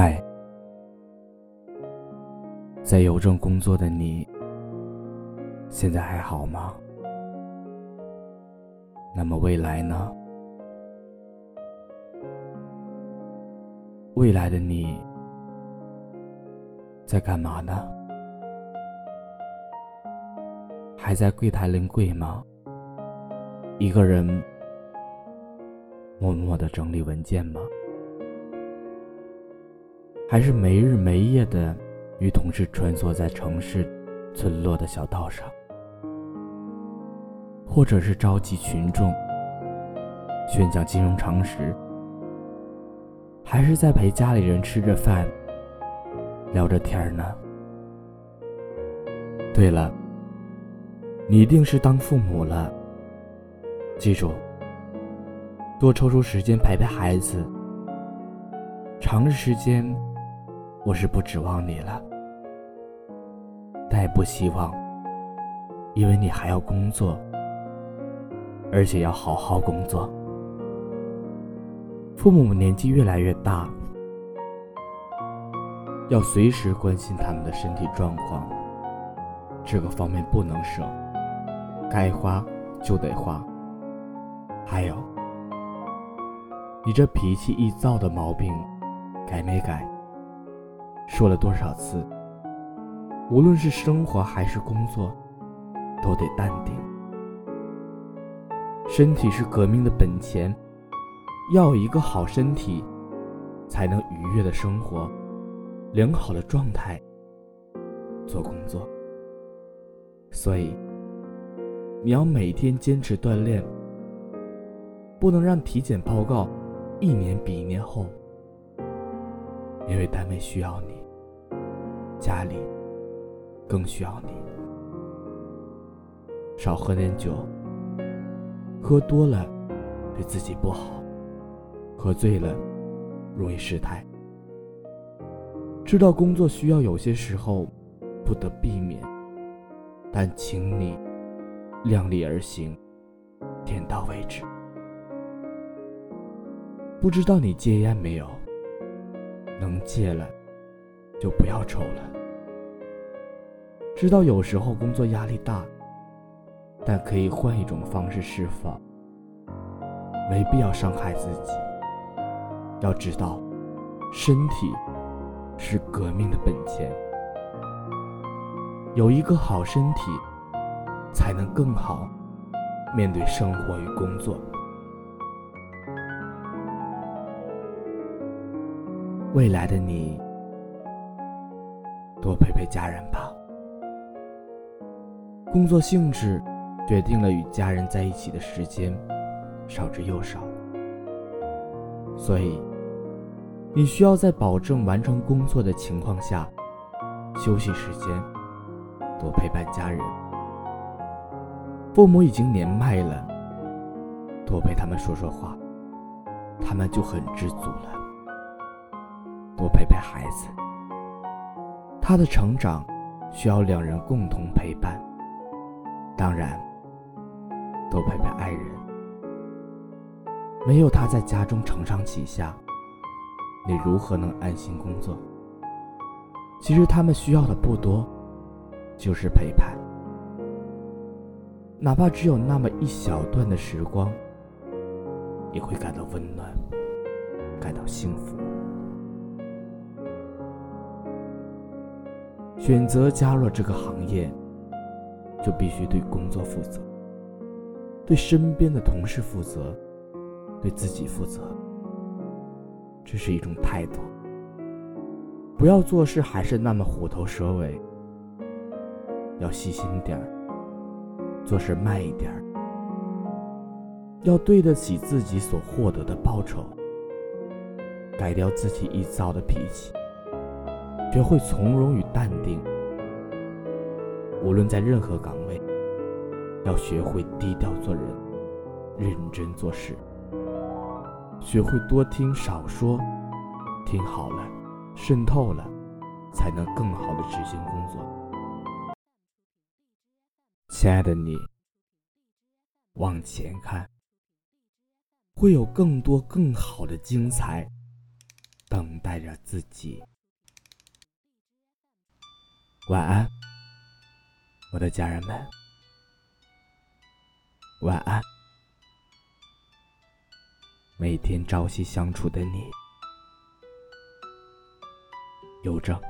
嗨，在邮政工作的你，现在还好吗？那么未来呢？未来的你在干嘛呢？还在柜台领柜吗？一个人默默的整理文件吗？还是没日没夜的与同事穿梭在城市村落的小道上？或者是召集群众宣讲金融常识？还是在陪家里人吃着饭聊着天呢？对了，你一定是当父母了。记住，多抽出时间陪陪孩子。长时间，我是不指望你了，但也不希望，因为你还要工作，而且要好好工作。父母年纪越来越大，要随时关心他们的身体状况，这个方面不能省，该花就得花。还有，你这脾气易躁的毛病，改没改？说了多少次？无论是生活还是工作，都得淡定。身体是革命的本钱，要有一个好身体，才能愉悦的生活，良好的状态做工作。所以，你要每天坚持锻炼。不能让体检报告一年比一年厚，因为单位需要你，家里更需要你。少喝点酒，喝多了对自己不好，喝醉了容易失态。知道工作需要有些时候不得避免，但请你量力而行，点到为止。不知道你戒烟没有？能戒了，就不要抽了。知道有时候工作压力大，但可以换一种方式释放，没必要伤害自己。要知道，身体是革命的本钱，有一个好身体，才能更好面对生活与工作。未来的你，多陪陪家人吧。工作性质决定了与家人在一起的时间少之又少，所以你需要在保证完成工作的情况下，休息时间多陪伴家人。父母已经年迈了，多陪他们说说话，他们就很知足了。多陪陪孩子，他的成长需要两人共同陪伴。当然，多陪陪爱人。没有他在家中承上启下，你如何能安心工作？其实他们需要的不多，就是陪伴，哪怕只有那么一小段的时光，也会感到温暖，感到幸福。选择加入这个行业，就必须对工作负责，对身边的同事负责，对自己负责。这是一种态度。不要做事还是那么虎头蛇尾，要细心点儿，做事慢一点儿，要对得起自己所获得的报酬，改掉自己易躁的脾气。学会从容与淡定。无论在任何岗位要学会低调做人认真做事。学会多听少说听好了渗透了才能更好的执行工作。亲爱的你往前看会有更多更好的精彩等待着自己。晚安，我的家人们。晚安。每天朝夕相处的你。邮政。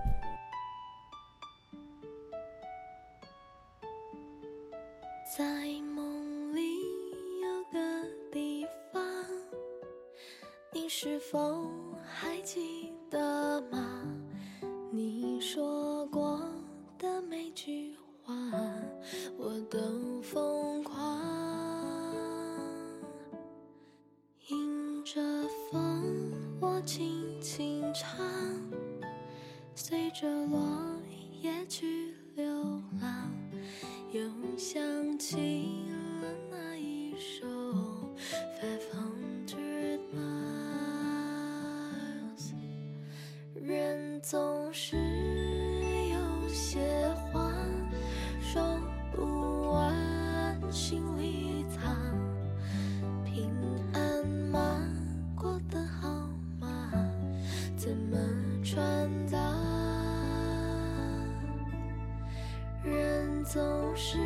总是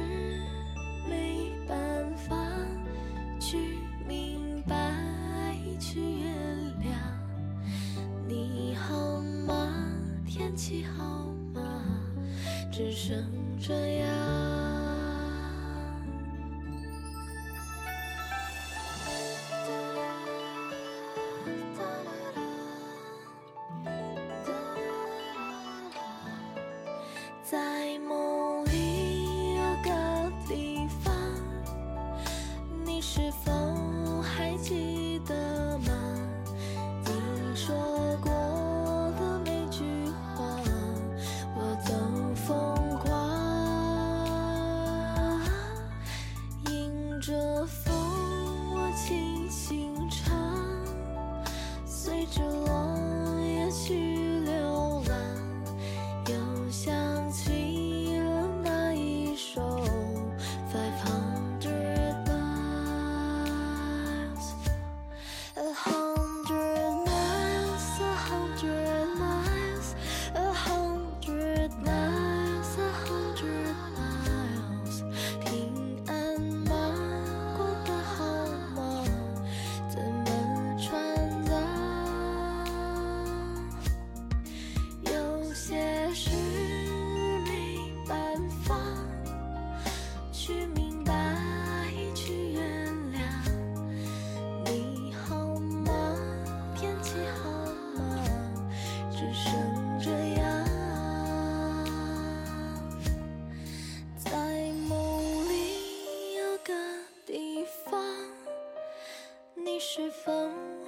没办法去明白去原谅。你好吗？天气好吗？只剩这样。着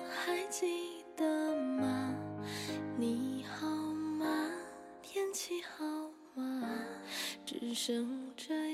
还记得吗？你好吗？天气好吗？只剩这。